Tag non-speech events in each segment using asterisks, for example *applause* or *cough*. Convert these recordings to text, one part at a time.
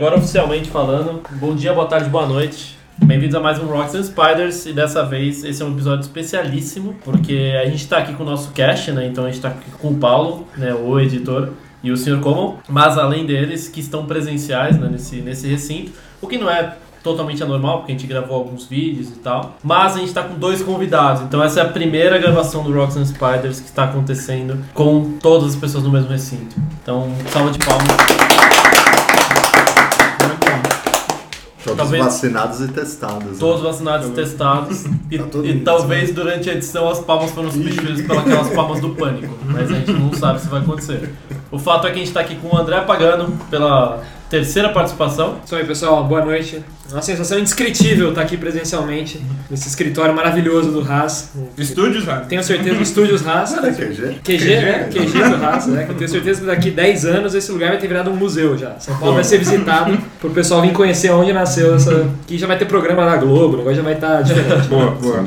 Agora oficialmente falando, bom dia, boa tarde, boa noite. Bem-vindos a mais um Rocks and Spiders e dessa vez esse é um episódio especialíssimo porque a gente tá aqui com o nosso cast, né? Então a gente tá aqui com o Paulo, né, o editor, e o Sr. Common, mas além deles que estão presenciais né, nesse, nesse recinto, o que não é totalmente anormal, porque a gente gravou alguns vídeos e tal. Mas a gente tá com dois convidados, então essa é a primeira gravação do Rocks and Spiders que está acontecendo com todas as pessoas no mesmo recinto. Então, salva de palmas. Todos talvez, vacinados e testados. Né? Todos né? vacinados e testados. *laughs* E, tá e talvez durante a edição as palmas foram substituídas pelas palmas do pânico. Mas a gente não sabe se vai acontecer. O fato é que a gente está aqui com o André Pagano pela terceira participação. Isso aí, pessoal. Boa noite. Uma sensação indescritível estar aqui presencialmente nesse escritório maravilhoso do Haas. Estúdios Haas. Tenho certeza, Estúdios Haas. É QG? QG, né? QG do Haas, né? Eu tenho certeza que daqui 10 anos esse lugar vai ter virado um museu já. São Paulo vai ser visitado para o pessoal vir conhecer onde nasceu essa. Que já vai ter programa na Globo, o negócio já vai estar diferente. Boa, boa.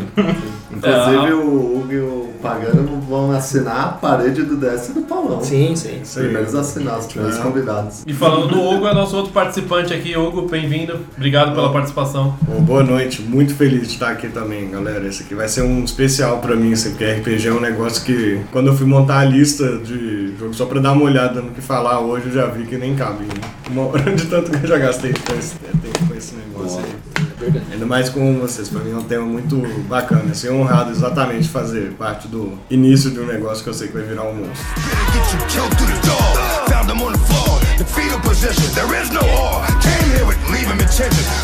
Inclusive é, o Hugo e o Pagano vão assinar a parede do DS do Paulão. Sim, sim. Os primeiros assinados, os primeiros é. convidados. E falando do Hugo, é nosso outro participante aqui. Hugo, bem-vindo. Obrigado pela participação. Bom, boa noite. Muito feliz de estar aqui também, galera. Esse aqui vai ser um especial pra mim, assim, porque RPG é um negócio que, quando eu fui montar a lista de jogos só pra dar uma olhada no que falar hoje, eu já vi que nem cabe. Uma hora de tanto que eu já gastei com esse, com esse negócio aí. Verdade. Ainda mais com vocês, para mim é um tema muito bacana. Ser honrado exatamente fazer parte do início de um negócio que eu sei que vai virar um monstro. The fetal position, there is no R. Came here with leaving intentions.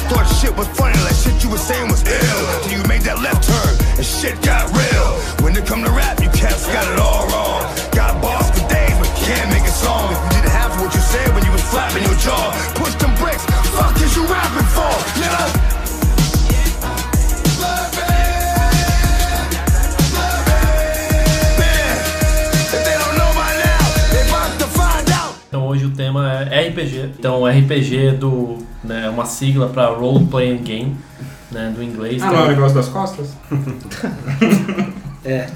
Hoje o tema é RPG. Então, RPG do, né, é uma sigla para Role Playing Game, né, do inglês. Ah, não é o negócio das costas? *laughs* é.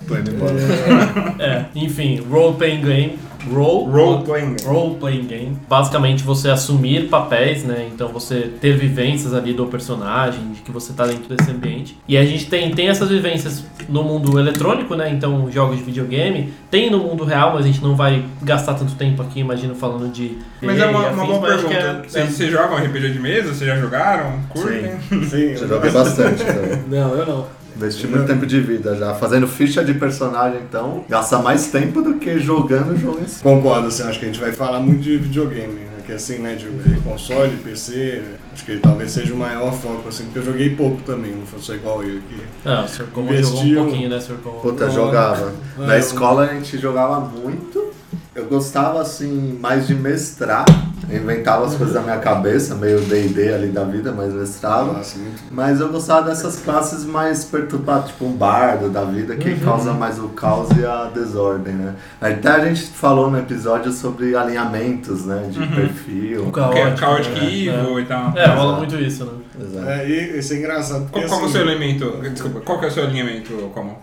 É, é. Enfim, Role Playing Game Role, role playing game. Role playing game. Basicamente você assumir papéis, né? Então você ter vivências ali do personagem, de que você tá dentro desse ambiente. E a gente tem, tem essas vivências no mundo eletrônico, né? Então jogos de videogame. Tem no mundo real, mas a gente não vai gastar tanto tempo aqui, imagino, falando de. Mas é uma, uma boa pergunta. É, vocês, é... vocês jogam RPG de mesa? Vocês já jogaram? Curtem? Sim, Sim eu joguei bastante. Não, eu não. Investi muito tempo de vida já. Fazendo ficha de personagem, então, gasta mais tempo do que jogando o jogo em si. Concordo, assim, acho que a gente vai falar muito de videogame, né? Que assim, né, de console, PC, acho que talvez seja o maior foco, assim, porque eu joguei pouco também, não sou igual eu aqui. Ah, o Sr. Como jogou um pouquinho, né, Sr. Como? Puta, jogava. *laughs* Na escola a gente jogava muito. Eu gostava, assim, mais de mestrar inventava as coisas da minha cabeça, meio D&D ali da vida, mas mestrava. Nossa, mas eu gostava dessas classes mais perturbadas, tipo um bardo da vida, que uhum. causa mais o caos e a desordem, né? Até a gente falou no episódio sobre alinhamentos, né? De uhum. perfil. O caótico, caótico né? evil é. e tal. É, rola muito isso, né? Exato. É, e isso é engraçado. Qual, qual é o assim, seu elemento? Desculpa, qual que é o seu alinhamento como?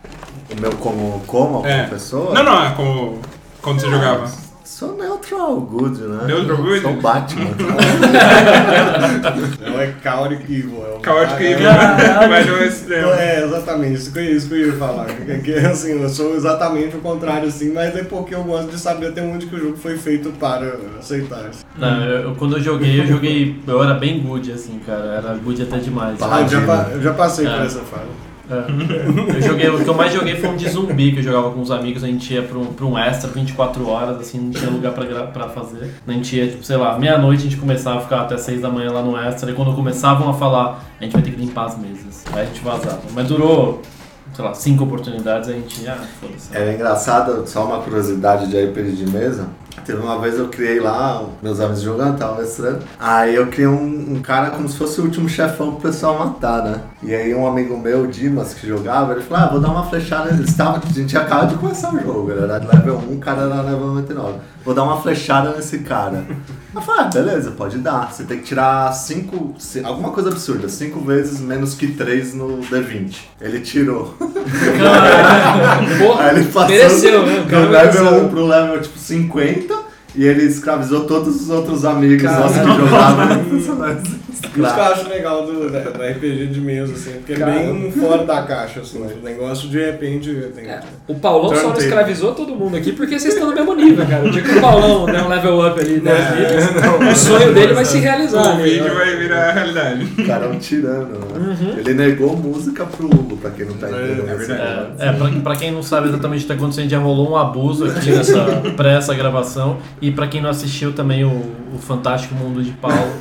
O meu como, como, é. como pessoa? Não, não, é como quando você ah, jogava. Sou neutral good, né? Neutral good? Sou Batman. *laughs* não é Chaotic Evil. É o Chaotic Evil. *laughs* Mas não é extremo. É, exatamente. Isso que, isso que eu ia falar. Que, assim, eu sou exatamente o contrário, assim, mas é porque eu gosto de saber até onde que o jogo foi feito para aceitar. Não, eu, quando eu joguei, eu joguei... Eu era bem good, assim, cara. Era good até demais. Ah, eu, já, eu já passei é. por essa fase. É. Eu joguei, o que eu mais joguei foi um de zumbi, que eu jogava com os amigos, a gente ia pra um, um extra 24 horas, assim, não tinha lugar pra, pra fazer. A gente ia, tipo, sei lá, meia-noite a gente começava a ficar até 6 da manhã lá no extra, e quando começavam a falar, a gente vai ter que limpar as mesas. Aí a gente vazava. Mas durou sei lá, cinco oportunidades, a gente, ah, foda-se. É engraçado, só uma curiosidade de RPG de mesa. Teve uma vez eu criei lá, meus amigos jogando, tava mestrando. Aí eu criei um, um, cara como se fosse o último chefão pro pessoal matar, né? E aí um amigo meu, Dimas, que jogava, ele falou, ah, vou dar uma flechada. Eles tavam, a gente acaba de começar o jogo, era de level 1, o cara era level 99. Vou dar uma flechada nesse cara. Eu falei, ah, beleza, pode dar. Você tem que tirar 5, alguma coisa absurda, 5 vezes menos que 3 no D20. Ele tirou. Porra, *laughs* aí ele passou mereceu, né? do level 1 pro level tipo 50 e ele escravizou todos os outros amigos Cara. nossos que jogavam. *laughs* Isso que eu acho legal do, da- do RPG de mesa, assim, porque é Cara. bem fora da caixa, assim. O negócio de repente tem. É, o Paulão só não escravizou todo mundo aqui porque vocês estão no mesmo nível, cara. O dia que o Paulão der um level up ali 10 É, níveis, o sonho dele vai se realizar. O né? vídeo vai virar realidade. O *laughs* cara é um tirano, né? Uhum. Ele negou música pro Hugo, pra quem não tá entendendo. É, é esse verdade. negócio. É, pra, pra quem não sabe exatamente o que tá acontecendo, já rolou um abuso aqui nessa, *laughs* pra essa gravação. E pra quem não assistiu também o, o Fantástico Mundo de Paulo,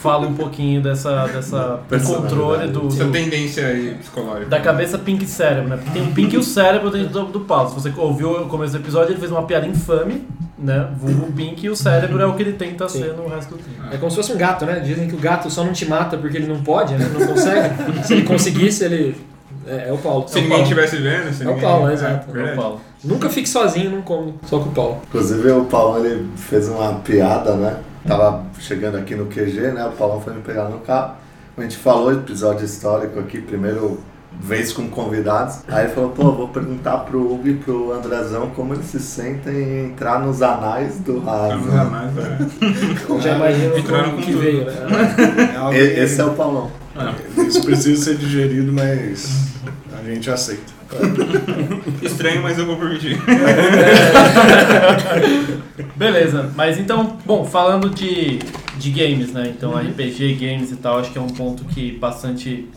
fala um pouquinho dessa, dessa controle do, Essa do- tendência aí psicológica. da cabeça pink e cérebro, né? Porque tem o pink e o cérebro dentro do, do Paulo. Se você ouviu o começo do episódio, ele fez uma piada infame, né? Vulgo pink e o cérebro é o que ele tenta Sim. ser no resto do tempo. É como se fosse um gato, né? Dizem que o gato só não te mata porque ele não pode, né? Não consegue. se ele conseguisse, ele. É, é o Paulo. Se É o ninguém Paulo. estivesse vendo, se É o ninguém... Paulo, exato. É o. Paulo. Nunca fique sozinho, não come. Só com o Paulo. Inclusive o Paulão ele fez uma piada, né? Tava chegando aqui no QG, né? O Paulão foi me pegar no carro. A gente falou episódio histórico aqui, primeiro vez com convidados. Aí ele falou, pô, vou perguntar pro Hugo e pro Andrezão como eles se sentem em entrar nos anais do Raso. Vamos lá mais, é. *laughs* Já imagino entraram como que tudo. veio, né? É Esse é o Paulão. Isso precisa ser digerido, mas a gente aceita. *laughs* Estranho, mas eu vou permitir. *laughs* Beleza, mas então, bom, falando de, de games, né? Então, RPG, games e tal, acho que é um ponto que bastante.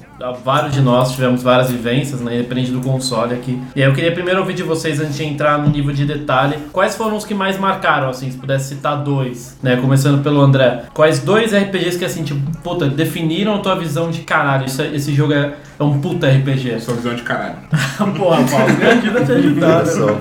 Vários de nós tivemos várias vivências, né? Depende do console aqui. E aí eu queria primeiro ouvir de vocês, antes de entrar no nível de detalhe, quais foram os que mais marcaram, assim, se pudesse citar dois, né? Começando pelo André. Quais dois RPGs que, assim, tipo, puta, definiram a tua visão de caralho? Isso, é- esse jogo é, é um puta RPG. Sua visão de caralho. *laughs* Porra, Paulo, me ajuda a te *laughs* ajudar, né?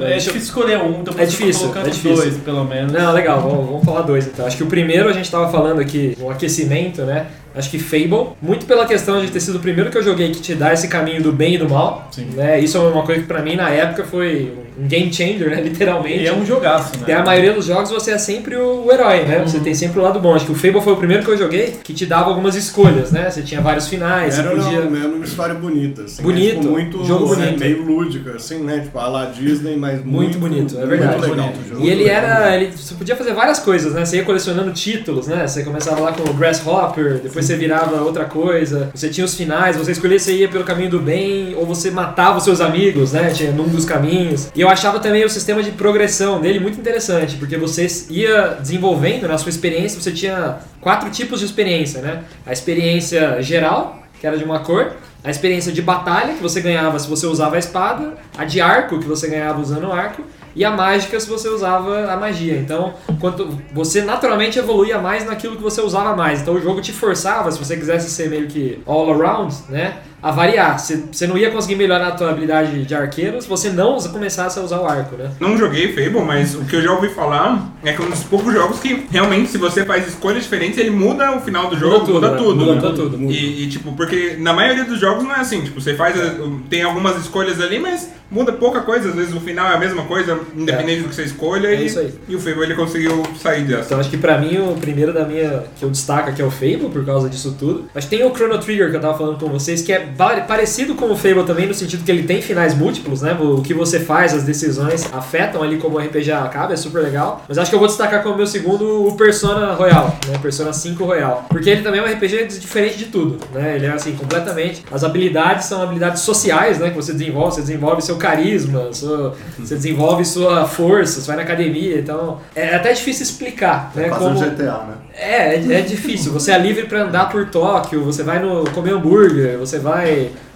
É difícil escolher um, então É difícil, colocando é difícil. dois, pelo menos. Não, legal, vamos, vamos falar dois então. Acho que o primeiro a gente tava falando aqui no aquecimento, né? Acho que Fable, muito pela questão de ter sido o primeiro que eu joguei que te dá esse caminho do bem e do mal. Sim. Né? Isso é uma coisa que pra mim na época foi um game changer, né? *laughs* Literalmente. E é um jogaço, né? Tem a maioria dos jogos você é sempre o, o herói, né? Você tem sempre o lado bom. Acho que o Fable foi o primeiro que eu joguei que te dava algumas escolhas, né? Você tinha vários finais, Era você podia. uma, era uma história bonita, assim. Bonito, né? Tipo, muito jogo é, bonito. meio lúdica, assim, né? Tipo, a la Disney, mas muito, Muito bonito, é verdade. Muito legal. Bonito, Jogo E ele legal. era. Ele, você podia fazer várias coisas, né? Você ia colecionando títulos, né? Você começava lá com o Grasshopper, depois você virava outra coisa. Você tinha os finais, você escolhia se ia pelo caminho do bem ou você matava os seus amigos, né? Tinha num dos caminhos. E eu achava também o sistema de progressão dele muito interessante, porque você ia desenvolvendo na sua experiência, você tinha quatro tipos de experiência, né? A experiência geral, que era de uma cor. A experiência de batalha, que você ganhava se você usava a espada. A de arco, que você ganhava usando o arco. E a mágica, se você usava a magia. Então, quanto você naturalmente evoluía mais naquilo que você usava mais. Então, o jogo te forçava, se você quisesse ser meio que all around, né? A variar. Você, não ia conseguir melhorar a tua habilidade de arqueiro se você não começasse a usar o arco, né? Não joguei Fable, mas o que eu já ouvi falar é que é um dos poucos jogos que realmente, se você faz escolhas diferentes, ele muda o final do jogo, muda tudo. Muda né? tudo. E, e, tipo, porque na maioria dos jogos não é assim, tipo, você faz, a- tem algumas escolhas ali, mas muda pouca coisa, às vezes o final é a mesma coisa, independente do que você escolha, É e, isso aí. e o Fable ele conseguiu sair dessa. Então acho que pra mim o primeiro da minha que eu destaco aqui é o Fable por causa disso tudo. Mas tem o Chrono Trigger que eu tava falando com vocês que é parecido com o Fable também no sentido que ele tem finais múltiplos, né? O que você faz, as decisões afetam ali como o RPG acaba, é super legal. Mas acho que eu vou destacar como meu segundo o Persona Royal, né? Persona 5 Royal, porque ele também é um RPG diferente de tudo, né? Ele é assim completamente. As habilidades são habilidades sociais, né? Que você desenvolve, você desenvolve seu carisma, sua- você desenvolve sua força, você vai na academia, então é até difícil explicar, né? É quase como- um GTA, né? é, é, é difícil. Você é livre pra andar por Tóquio, você vai no comer hambúrguer, você vai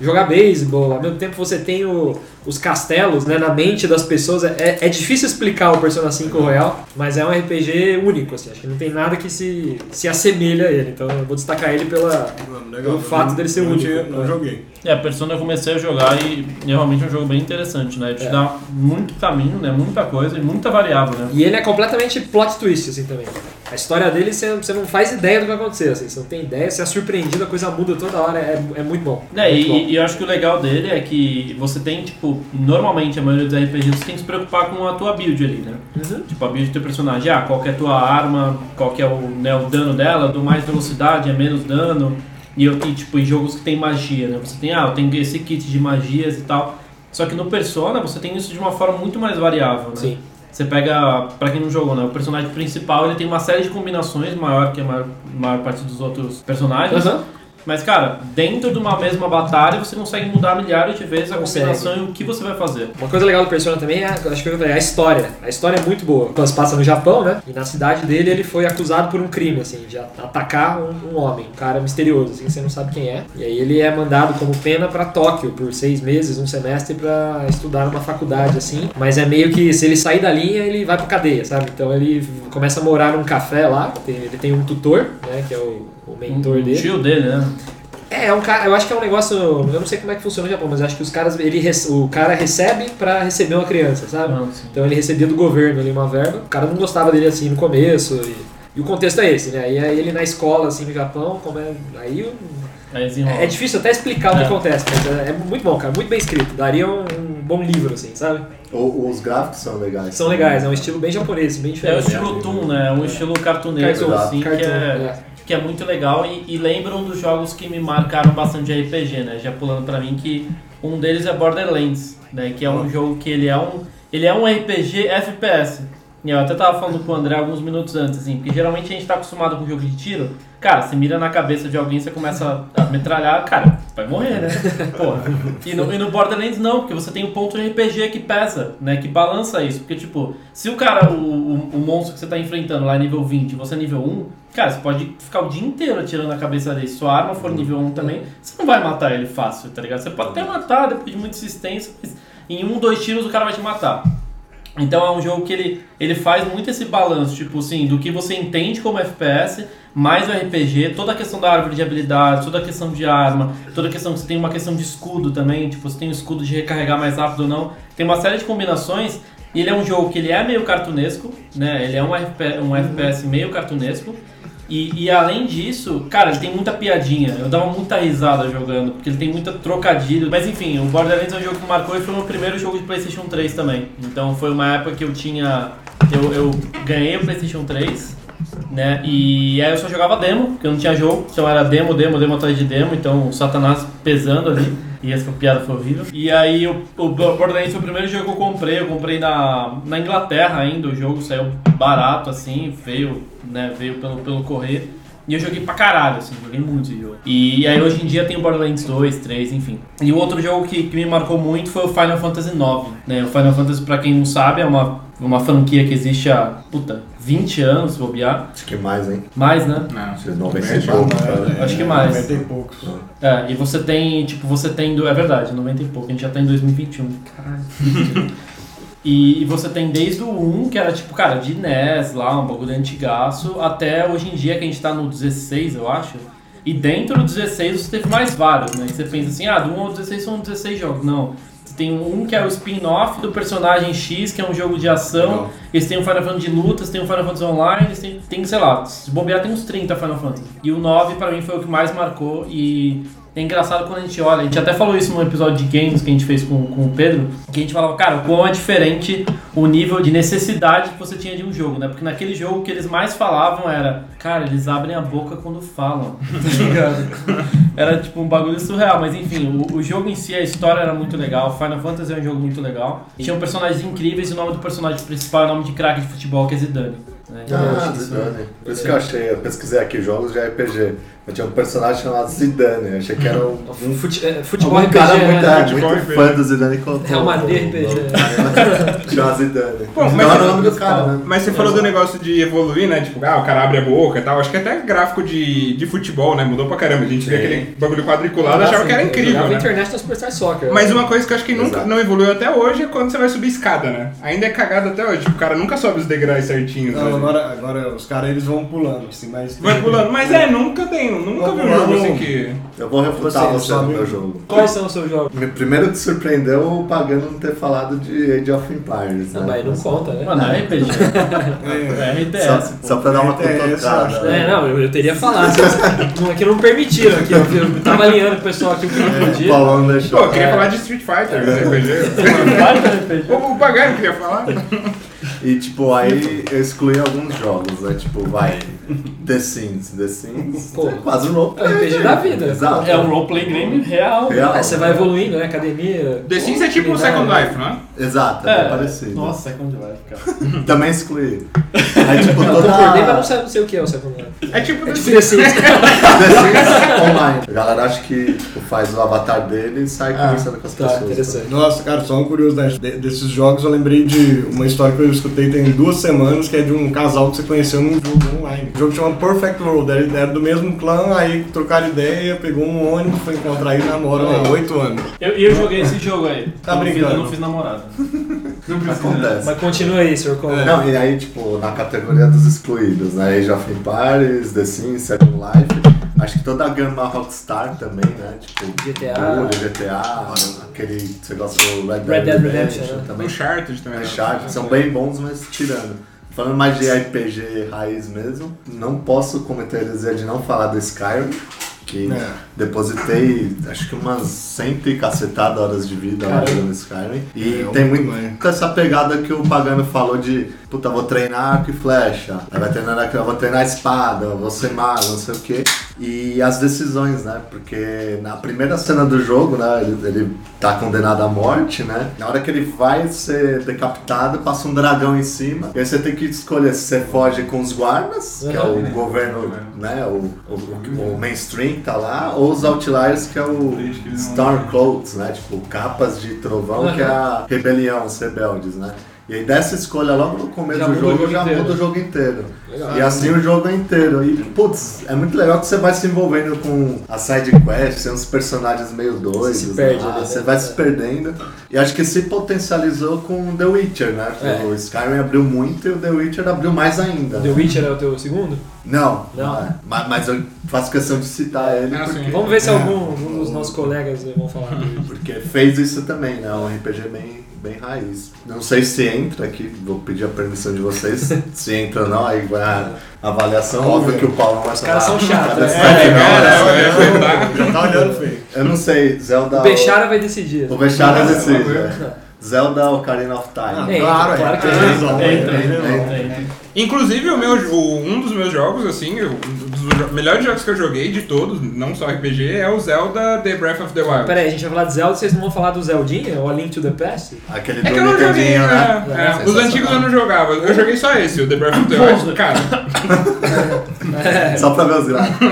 jogar beisebol, ao mesmo tempo você tem o- os castelos né, na mente das pessoas. É, é difícil explicar o Persona 5 Royal, mas é um RPG único, assim, acho que não tem nada que se, se assemelha a ele. Então eu vou destacar ele pela. Mano, Pelo fato dele ser não único. tinha- Não joguei. É, a Persona eu comecei a jogar e, e realmente é um jogo bem interessante, né? Ele te É. dá muito caminho, né? Muita coisa e muita variável, né? E ele é completamente plot twist, assim, também. A história dele, você, você não faz ideia do que vai acontecer, assim. Você não tem ideia, você é surpreendido, a coisa muda toda hora, é, é muito bom. É, muito bom. e, e eu acho que o legal dele é que você tem, tipo, normalmente a maioria dos RPGs tem que se preocupar com a tua build ali, né? Uhum. Tipo, a build do teu personagem, ah, qual que é a tua arma, qual que é o, né, o dano dela, dou mais velocidade, é menos dano. E eu tenho, tipo, em jogos que tem magia, né? Você tem, ah, eu tenho esse kit de magias e tal. Só que no Persona você tem isso de uma forma muito mais variável, né? Sim. Você pega, pra quem não jogou, né? O personagem principal ele tem uma série de combinações maior que a maior, maior parte dos outros personagens. Aham. Mas, cara, dentro de uma mesma batalha você consegue mudar milhares de vezes a combinação e o que você vai fazer. Uma coisa legal do Persona também é, acho que eu falei, a história. A história é muito boa. Quando se passa no Japão, né? E na cidade dele ele foi acusado por um crime, assim, de atacar um, um homem, um cara misterioso, assim, que você não sabe quem é. E aí ele é mandado como pena pra Tóquio por seis meses, um semestre, pra estudar numa faculdade, assim. Mas é meio que se ele sair da linha, ele vai pra cadeia, sabe? Então ele começa a morar num café lá. ele tem um tutor, né? Que é o, o mentor Um dele. tio dele, né? É, é um cara, eu acho que é um negócio, eu não sei como é que funciona no Japão, mas eu acho que os caras, ele, o cara recebe pra receber uma criança, sabe? Não, sim. Então ele recebia do governo ali uma verba, o cara não gostava dele assim no começo, e, e o contexto é esse, né? E aí ele na escola, assim, no Japão, como é, aí o- Aí desenrola. é difícil até explicar o que É. acontece, mas é, é muito bom, cara, muito bem escrito, daria um, um bom livro, assim, sabe? O- os gráficos são legais. São legais, é um estilo bem japonês, bem É o diferente. estilo Toon, né? É um estilo cartunesco, Cartoon, assim, que cartoon, é, é. Que é muito legal e, e lembram dos jogos que me marcaram bastante de RPG, né? Já pulando pra mim que um deles é Borderlands, né? Que é um jogo que ele é um ele é um RPG FPS. E eu até tava falando com o André alguns minutos antes, assim, porque geralmente a gente tá acostumado com jogo de tiro. Cara, você mira na cabeça de alguém, você começa a metralhar, cara, vai morrer, né? *laughs* Porra. E no, e no Borderlands não, porque você tem um ponto de RPG que pesa, né? Que balança isso. Porque, tipo, se o cara, o, o, o monstro que você tá enfrentando lá é nível 20 e você é nível 1, cara, você pode ficar o dia inteiro atirando na cabeça dele. Sua arma for nível 1 também, você não vai matar ele fácil, tá ligado? Você pode até matar depois de muita insistência, mas em um, dois tiros o cara vai te matar. Então é um jogo que ele, ele faz muito esse balanço, tipo assim, do que você entende como FPS, mais o RPG, toda a questão da árvore de habilidades, toda a questão de arma, toda a questão que você tem uma questão de escudo também, tipo, você tem o escudo de recarregar mais rápido ou não. Tem uma série de combinações. E ele é um jogo que ele é meio cartunesco, né? Ele é um, FP, um FPS meio cartunesco. E, e além disso, cara, ele tem muita piadinha. Eu dava muita risada jogando, porque ele tem muita trocadilho. Mas enfim, o Borderlands é um jogo que marcou e foi o meu primeiro jogo de PlayStation 3 também. Então foi uma época que eu tinha. Eu, eu ganhei o PlayStation 3, né? E aí eu só jogava demo, porque eu não tinha jogo. Então era demo, demo, demo atrás de demo. Então o Satanás pesando ali. E essa piada foi horrível. E aí o, o Borderlands foi o primeiro jogo que eu comprei. Eu comprei na, na Inglaterra ainda. O jogo saiu barato assim, veio, né, veio pelo, pelo correio. E eu joguei pra caralho, assim, joguei muito esse jogo. E, aí hoje em dia tem o Borderlands 2, 3, enfim. E o outro jogo que, que me marcou muito foi o Final Fantasy IX. Né? O Final Fantasy, pra quem não sabe, é uma, uma franquia que existe há, puta, 20 anos, se bobear. Acho que mais, hein? Mais, né? Não. Acho que 90 e pouco. é, Acho que mais. 90 e poucos. É, e você tem, tipo, você tem, do, é verdade, 90 e pouco, a gente já tá em 2021. Caralho. *laughs* E, e você tem desde o 1, que era tipo, cara, de NES lá, um bagulho antigaço, até hoje em dia que a gente tá no 16, eu acho. E dentro do 16 você teve mais vários, né? Que você pensa assim, ah, do 1 ao 16 são 16 jogos. Não. Tem um que é o spin-off do personagem X, que é um jogo de ação. Legal. Eles têm um Final Fantasy de lutas, tem um Final Fantasy Online, eles têm, tem, sei lá, se bobear tem uns 30 Final Fantasy. E o 9 pra mim foi o que mais marcou e é engraçado quando a gente olha, a gente até falou isso no episódio de games que a gente fez com, com o Pedro, que a gente falava, cara, o quão é diferente o nível de necessidade que você tinha de um jogo, né? Porque naquele jogo o que eles mais falavam era, cara, eles abrem a boca quando falam, *laughs* tá ligado? Era tipo um bagulho surreal, mas enfim, o, o jogo em si, a história era muito legal, Final Fantasy é um jogo muito legal. E tinha personagens incríveis e o nome do personagem principal é o nome de craque de futebol, que é Zidane. né? Ah, Zidane. Por isso que eu achei, eu pesquisei aqui jogos de RPG. Eu tinha um personagem chamado Zidane, eu achei que era um, um Fute- é, futebol um RPG, cara muito, é, Futebol muito RPG. fã do Zidane. Real Madrid o- RPG. o- Chama Zidane. Pô, Não mas- era o nome do cara, né? Mas você falou do negócio de evoluir, né? Tipo, ah, o cara abre a boca e tal. Acho que até gráfico de, de futebol, né? Mudou pra caramba. A gente vê Sim. aquele bagulho quadriculado achava que era incrível, jogava né? International Superstar Soccer. Mas uma coisa que eu acho que nunca Exato. não evoluiu até hoje é quando você vai subir escada, né? Ainda é cagado até hoje. Tipo, o cara nunca sobe os degraus certinhos. Não, né? agora, agora os caras eles vão pulando, assim, mas. Vai pulando. Mas é, nunca tem. Nunca vi um jogo assim que. Eu vou refutar Você, no me- meu jogo. Quais são os seus jogos? Me- Primeiro que surpreendeu o Pagano não ter falado de Age of Empires. Não, né? mas não conta, né? Mano, é RPG. *laughs* É, É RTS. Só, só pra dar uma RTS, eu acho. cutucada. É, não, eu, eu teria falado. só- Não, é que não permitiram aqui. Eu, eu tava alinhando com o pessoal aqui o que não podia. Deixou. Pô, eu queria É. falar de Street Fighter, né? RPG. RPG. O Pagano queria falar. E tipo, aí eu excluí alguns jogos, né? Tipo, vai. The Sims. The Sims Pô. é quase um roleplay. É um RPG da vida. Exato. É um roleplay game real. Real. Aí você vai evoluindo, né? Academia. The Sims é tipo um Second Life, não é? Exato, é, É, parecido. Nossa, é de life, cara. *laughs* Também excluí. *laughs* Aí tipo, Eu toda... concordei, mas não sei, não sei o que é o Second Life. É tipo É The tipo Sims. The Sims. *laughs* The Sims online. A galera acha que tipo, faz o avatar dele e sai Ah, conversando com as Tá, pessoas. interessante. Nossa, cara, só uma curiosidade. De- desses jogos eu lembrei de uma história que eu escutei tem duas semanas, que é de um casal que você conheceu num jogo online. O jogo chama Perfect World, era, era do mesmo clã, aí trocaram ideia, pegou um ônibus, foi encontrar e namoram há oito anos. Eu, eu joguei esse jogo aí. Tá Eu não fiz- brincando. Eu não fiz namorada. *laughs* Acontece. Mas continua aí, Sr. Coleman. Não, e aí, tipo, na categoria dos excluídos, né? Age of Empires, The Sims, Second Life. Acho que toda a gama Rockstar também, né? Tipo, GTA. Bully, GTA, aquele que você gosta do Red Dead, Red Dead Redemption, Redemption, né? também. Uncharted também. né? Uncharted, são bem bons, mas tirando. Falando mais de RPG raiz mesmo, não posso cometer a de não falar do Skyrim, que É. depositei acho que umas cento e cacetada horas de vida lá jogando Skyrim. E É, tem eu muito essa pegada que o Pagano falou de puta, vou treinar arco e flecha, aí vai treinar eu vou treinar espada, vou ser mago, não sei o que. E as decisões, né? Porque na primeira cena do jogo, né, ele, ele tá condenado à morte, né? Na hora que ele vai ser decapitado, passa um dragão em cima. E aí você tem que escolher se você foge com os guardas, que é o governo, né? O, o, o mainstream que tá lá, ou os outliers, que é o Stormcloaks, né? Tipo, capas de trovão, que é a rebelião, os rebeldes, né? E aí dessa escolha logo no começo Já do muda o jogo jogo já inteiro. muda o jogo inteiro. Legal. E assim o jogo é inteiro. E, putz, é muito legal que você vai se envolvendo com a side quest, tem uns personagens meio doidos. Você se perde lá, ali, né? Você vai se perdendo. E acho que se potencializou com The Witcher, né? É. O Skyrim abriu muito e o The Witcher abriu mais ainda. The Witcher é o teu segundo? Não, Não. é. Mas, mas eu faço questão de citar ele Ah, porque. Vamos ver se algum, algum dos nossos colegas vão falar *laughs* porque fez isso também, né? Um RPG bem, bem raiz. Não sei se entra aqui, vou pedir a permissão de vocês. *laughs* se entra ou não, aí vai a avaliação. Óbvio que o Paulo vai Os caras são chatos, né? É, cara, Já tá olhando feio. Eu não sei, Zelda. O Bechara vai decidir. O Bechara decide. uma é. Zelda Ocarina of Time. Ah, É, claro, claro é. que é. é. Entra, é. entra, entra. Inclusive, o meu, o- um dos meus jogos, assim, o- dos melhores jogos que eu joguei de todos, não só RPG, é o Zelda The Breath of the Wild. Pera aí, a gente vai falar de Zelda, vocês não vão falar do Zeldinha? O A Link to the Past? Aquele É do que eu não joguei, né? né? É, os antigos eu não jogava. Eu joguei só esse, o The Breath of the Wild. Cara, *laughs* Só pra ver os gráficos.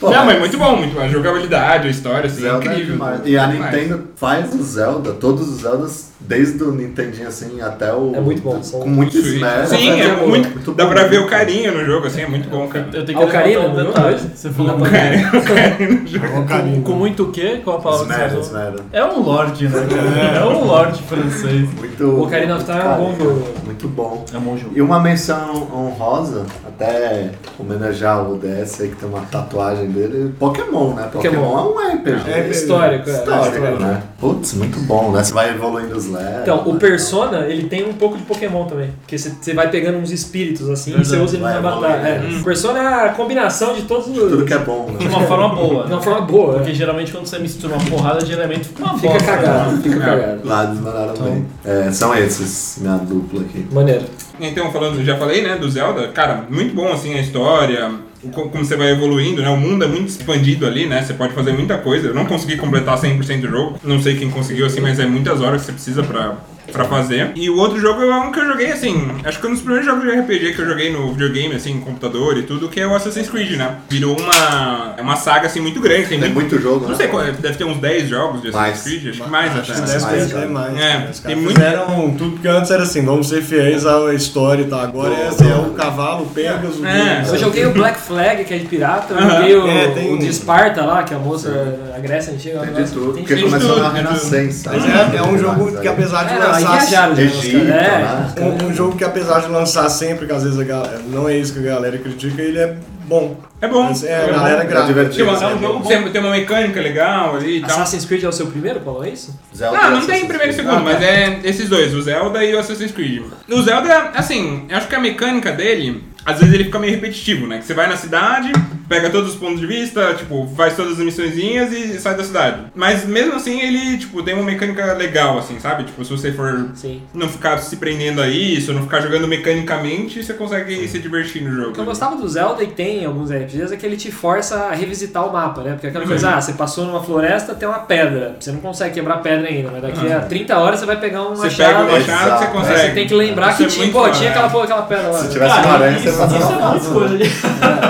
Pô, não, mas muito bom, muito bom. A jogabilidade, a história, assim, Zelda é incrível. demais. E a. Nintendo faz o Zelda, todos os Zeldas, desde o Nintendinho assim até o. É muito bom, Com muito esmero. Sim, é bom, muito. muito Dá bom. pra ver o carinho no jogo, assim, é muito bom, cara. Eu tenho que Ocarina, um não detalhe. é? Você falou Olha o carinho. com muito o quê? Qual a palavra que você Esmero, usou? esmero. É um lorde, né? cara? É um lorde francês. Muito. O Ocarina of Time é um bom jogo. Muito bom. É um bom jogo. E uma menção honrosa, até homenagear o DS aí que tem uma tatuagem dele, Pokémon, né? Pokémon. Pokémon, é um RPG. É Histórico, é. Histórico, Histórico. né? Putz, muito bom, né? Você vai evoluindo os Então, o né? Persona, ele tem um pouco de Pokémon também. Porque você você vai pegando uns espíritos assim e você Verdade. usa ele Vai na batalha. É. evoluindo. O Persona é a combinação de todos os. Tudo que é bom, De né? uma forma boa. De uma forma boa. Porque geralmente quando você mistura uma porrada de elementos, fica uma Fica bosta, cagado, né? fica É. cagado. Lá eles mandaram bem. É, são esses, minha dupla aqui. Maneiro. Então, falando, já falei, né, do Zelda, cara, muito bom, assim, a história, como você vai evoluindo, né, o mundo é muito expandido ali, né, você pode fazer muita coisa. Eu não consegui completar 100% do jogo, não sei quem conseguiu, assim, mas é muitas horas que você precisa pra, pra fazer. E o outro jogo é um que eu joguei, assim, acho que foi um dos primeiros jogos de RPG que eu joguei no videogame, assim, no computador e tudo, que é o Assassin's Creed, né. Virou uma, é uma saga, assim, muito grande, tem Tem muito... muito jogo, Não né? sei, qual é, deve ter uns 10 jogos de Assassin's Mais. Creed, acho que mais Acho que até. deve mais, ter cara. mais. É, cara. Os tem muito- fizeram tudo, porque antes era assim, vamos ser fiéis à história e tal. Agora é, assim, é o cavalo, o Pegasus, É. o- Eu joguei o Black Flag, que é de pirata, eu joguei o, É, tem o de Esparta lá, que é a moça, a Grécia antiga. Tem de tudo. Porque começou na. Renascença. Mas né? é, é um jogo que apesar de É, não, Egito. É, né? caras- Um, um jogo que apesar de lançar sempre, que às vezes a galera, não é isso que a galera critica, ele é bom. É bom. Mas é, a É galera É divertido. Tem uma, é um jogo tem, tem uma mecânica legal ali e tal. Assassin's Creed é o seu primeiro, Paulo, é isso? Zelda Não, não e tem primeiro e segundo, mas é esses dois, o Zelda e o Assassin's Creed. O Zelda, assim, eu acho que a mecânica dele, às vezes ele fica meio repetitivo, né? Que você vai na cidade, pega todos os pontos de vista, tipo, faz todas as missõezinhas e sai da cidade. Mas mesmo assim, ele, tipo, tem uma mecânica legal, assim, sabe? Tipo, se você for Sim. não ficar se prendendo a isso, não ficar jogando mecanicamente, você consegue se divertir no jogo. O que eu gostava do Zelda e tem em alguns RPGs é que ele te força a revisitar o mapa, né? Porque aquela coisa, ah, você passou numa floresta, tem uma pedra. Você não consegue quebrar pedra ainda, mas daqui a 30 horas você vai pegar um Você machado. pega o machado, você consegue. Aí você tem que lembrar Isso que é tinha, pô, tinha né? aquela, pô, aquela pedra lá. Se tivesse uma Cara, aranha, isso, você passava isso é uma fácil. *laughs*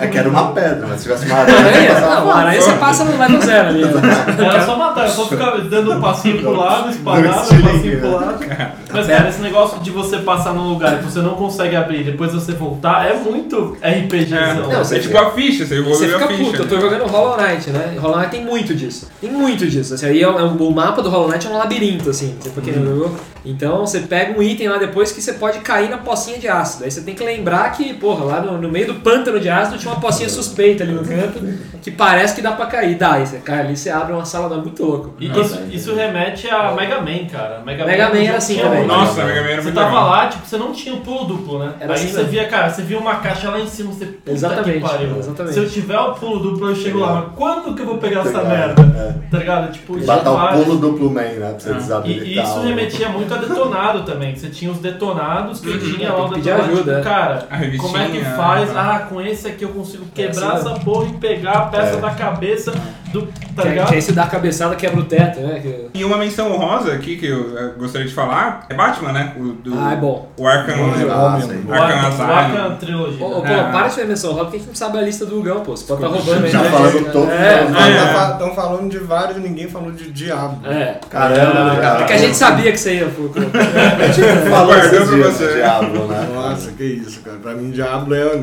É que era uma pedra, mas se tivesse uma *laughs* aranha, você Aranha, não, aranha você passa no vai no zero ali. né? Era só matar, só ficar dando um passinho pro lado, espadada, um passinho pro lado. *laughs* Mas, cara, esse negócio de você passar num lugar e você não consegue abrir e depois você voltar é muito RPG. É, não. Não, você é tipo a ficha, você evoluiu Você fica a ficha. puto, eu tô jogando Hollow Knight, né? Hollow Knight tem muito disso. Tem muito disso. Assim, aí é um- é um- o mapa do Hollow Knight é um labirinto, assim, você pra quem não jogou. Então você pega um item lá depois que você pode cair na pocinha de ácido. Aí você tem que lembrar que, porra, lá no, no meio do pântano de ácido tinha uma pocinha suspeita ali no canto que parece que dá pra cair. Dá, aí você cai ali você abre uma sala, dá muito louco. E isso, isso remete a Mega Man, cara. Mega, Mega Man é um era assim também. Nossa, Mega Man era Você tava legal. lá, tipo, você não tinha o pulo duplo, né? Era Aí assim você mesmo. via, cara, você via uma caixa lá em cima, você puta Exatamente, que pariu. exatamente. Se eu tiver o pulo duplo, eu chego lá, mas quando que eu vou pegar essa merda? Tá ligado? Tipo, tinha o vários- pulo duplo man, né? Pra você E, desabilitar. e isso remetia muito a detonado também, que você tinha os detonados que tinha lá o Uhum. detonado, ajuda, tipo, é. cara, como é que faz? né? Ah, com esse aqui eu consigo quebrar assim essa porra e pegar a peça É. da cabeça do. Tá Que, ligado? que aí você dá a cabeçada, quebra o teto, né? Que- E uma menção honrosa aqui que eu eh, gostaria de falar é Batman, né? O, do, Ah, é bom. O Arkham, sim. O Arkham Arkham- o Asylum. Arkham trilogia. Ô, pô, É. para de ser menção roda, porque a gente não sabe a lista do Hugão, pô. Você pode estar roubando aí. Já né? falando todo É, mundo. É. Estão falando de vários e ninguém falou de diabo. É. Caramba, cara. É que a gente sabia que você ia. pô. *laughs* falou Guardou esses pra dias você. Diablo, né? Nossa, que isso, cara. Pra mim, Diablo é.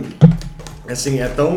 Assim, é tão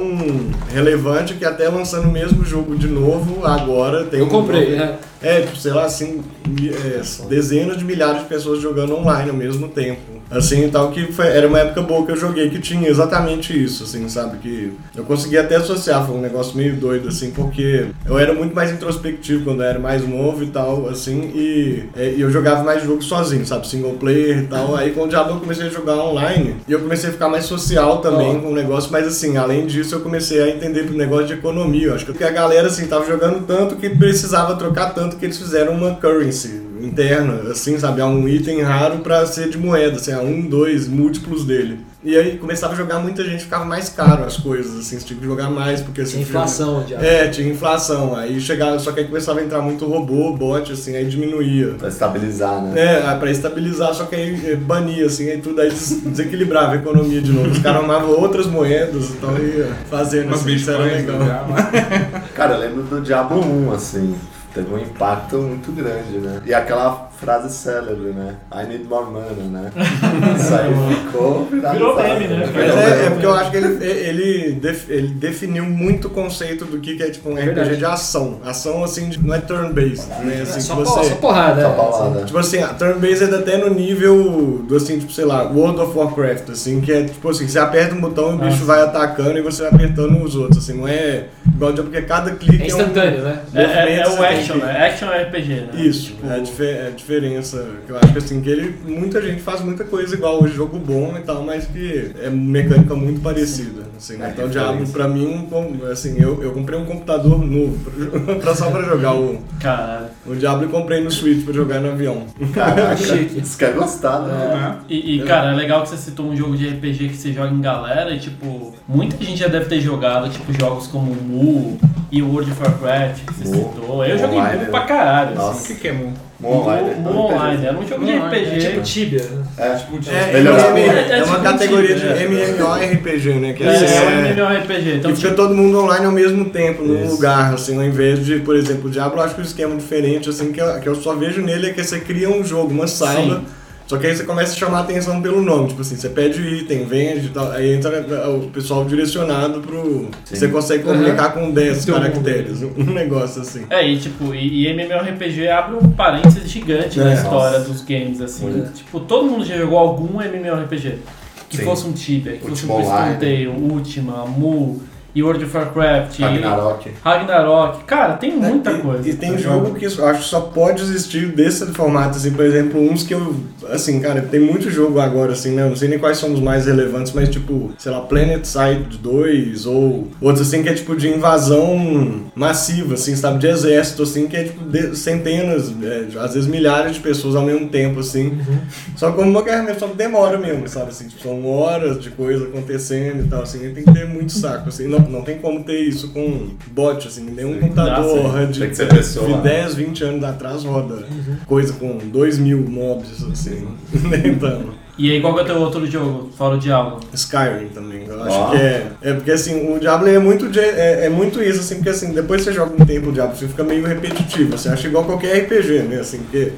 relevante que até lançando o mesmo jogo de novo, agora tem Eu um comprei, novo- é. É, tipo, sei lá, assim, é, dezenas de milhares de pessoas jogando online ao mesmo tempo. Assim, tal que foi- era uma época boa que eu joguei que tinha exatamente isso, assim, sabe? Que eu consegui até associar, foi um negócio meio doido, assim, porque eu era muito mais introspectivo quando eu era mais novo e tal, assim, e, é, e eu jogava mais jogo sozinho, sabe? Single player e tal. Aí com o Diablo eu comecei a jogar online e eu comecei a ficar mais social também Ó. com o negócio, mas assim, além disso eu comecei a entender pro negócio de economia. Eu acho que a galera, assim, tava jogando tanto que precisava trocar tanto que eles fizeram uma currency interna, assim, sabe? É um item raro pra ser de moeda, assim, é um, dois, múltiplos dele. E aí começava a jogar muita gente, ficava mais caro as coisas, assim, você tinha que jogar mais, porque assim. Tinha inflação já. É, tinha inflação. Aí chegava, só que aí começava a entrar muito robô, bot, assim, aí diminuía. Pra estabilizar, né? É, aí pra estabilizar, só que aí eh, bania, assim, aí tudo aí des- desequilibrava a economia de novo. Os caras armavam outras moedas, então ia fazendo Umas assim, isso era legal. do Diablo. Cara, eu lembro do Diablo 1, assim. Teve um impacto muito grande, né? E aquela frase célebre, né? I need more money, né? *laughs* Isso aí ficou viralizado. Virou meme, né? Mas é, é porque eu acho que ele, ele, def- ele definiu muito o conceito do que que é tipo um RPG verdade. de ação. Ação, assim, de- não é turn-based, né? Assim, só, que po- você... só porrada. Só é. Tipo assim, a turn-based até no nível do, assim, tipo, sei lá, World of Warcraft, assim, que é, tipo assim, você aperta um botão e o bicho vai atacando e você vai apertando os outros, assim, não é igual de porque cada clique É é, um... instantâneo, né? É, é- é o action, né? Action é RPG, né? Isso, é a, dife- é a diferença. que Eu acho que assim, que ele. Muita gente faz muita coisa igual hoje, jogo bom e tal, mas que é mecânica muito parecida. Assim, né? É Então. Diablo, pra mim, assim, eu, eu comprei um computador novo pra, *laughs* pra só pra jogar o, Caralho. o Diablo e comprei no Switch pra jogar no avião. Caraca, *laughs* isso quer gostar, né? e, cara, é legal que você citou um jogo de RPG que você joga em galera e, tipo, muita gente já deve ter jogado, tipo, jogos como Mu e World of Warcraft, que você Mu. citou. Eu joguei Online, Mu né? pra caralho, Nossa. assim. O que, que é Mu? Mu Online. Mu Online, era um jogo de RPG. É tipo Tibia. né? É, Tipo, É, Melhor. MM, É, é, é uma tipo categoria de um time, é. MMORPG, né? Que É, assim, é um é- MMORPG. Então, e fica tipo, todo mundo online ao mesmo tempo, num Isso. lugar, assim, ao invés de, por exemplo, o Diablo, eu acho que o esquema é diferente, assim, que eu, que eu só vejo nele é que você cria um jogo, uma sala, Sim. Só que aí você começa a chamar a atenção pelo nome, tipo assim, você pede o item, vende e tal, aí entra o pessoal direcionado pro... Sim. Você consegue Uhum. comunicar com 10 Todo caracteres, um negócio assim. É, e tipo, e, e MMORPG abre um parênteses gigante na É. história Nossa. dos games, assim. Tipo, todo mundo já jogou algum MMORPG. Que Sim. fosse um Tibia, que fosse um Twisted. Tale, Ultima, Mu. E World of Warcraft, e Ragnarok. Ragnarok. Cara, tem muita É, e, coisa. E tem jogo que eu acho que só pode existir desse formato, assim, por exemplo, uns que eu. Assim, cara, tem muito jogo agora, assim, né? Eu não sei nem quais são os mais relevantes, mas tipo, sei lá, Planet Side 2, ou outros assim que é tipo de invasão massiva, assim, sabe? De exército, assim, que é tipo de- centenas, é, às vezes milhares de pessoas ao mesmo tempo, assim. Só como uma guerra mesmo, só que demora mesmo, sabe? Assim, tipo, são horas de coisa acontecendo e tal, assim, e tem que ter muito saco, assim. Não, não tem como ter isso com bot, assim, nenhum computador sim. de, Tem que ser pessoa, de né? 10, 20 anos atrás roda coisa com 2 mil mobs, assim. *laughs* então, E aí, qual que é o teu outro jogo, fora o Diablo? Skyrim também, eu acho Ó. que é. É porque assim, o Diablo é muito, de- é, é muito isso, assim, porque assim, depois que você joga um tempo o Diablo, você fica meio repetitivo, assim, acho igual qualquer RPG, né? Assim, porque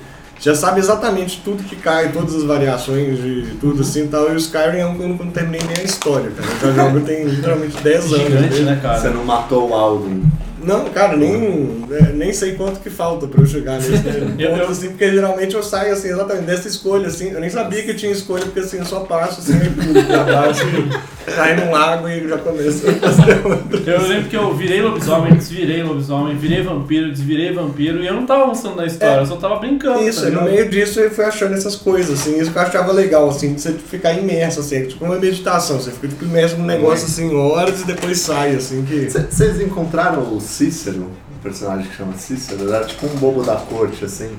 já sabe exatamente tudo que cai, todas as variações de tudo assim e tal. E o Skyrim é um que eu não, não terminei nem a história, cara. Eu já jogo tem literalmente 10 *laughs* anos. Gigante, né, Você cara? não matou o Alden. Não, cara, nem, é, nem sei quanto que falta pra eu chegar nesse né? *laughs* Eu- ponto, assim, porque geralmente eu saio assim, exatamente dessa escolha, assim, eu nem sabia que tinha escolha, porque assim, eu só passo assim, e pulo pra baixo, e cai num lago e já começo a fazer *laughs* outra. Eu lembro que eu virei lobisomem, desvirei lobisomem, virei vampiro, desvirei vampiro, e eu não tava avançando na história, eu só tava brincando. Isso, tá e no meio disso eu fui achando essas coisas, assim, isso que eu achava legal, assim, de você ficar imerso, assim, é tipo uma meditação, você fica tipo, imerso num negócio assim, horas e depois sai, assim, que. Vocês encontraram o Cícero? O personagem que chama Cícero? Era tipo um bobo da corte, assim.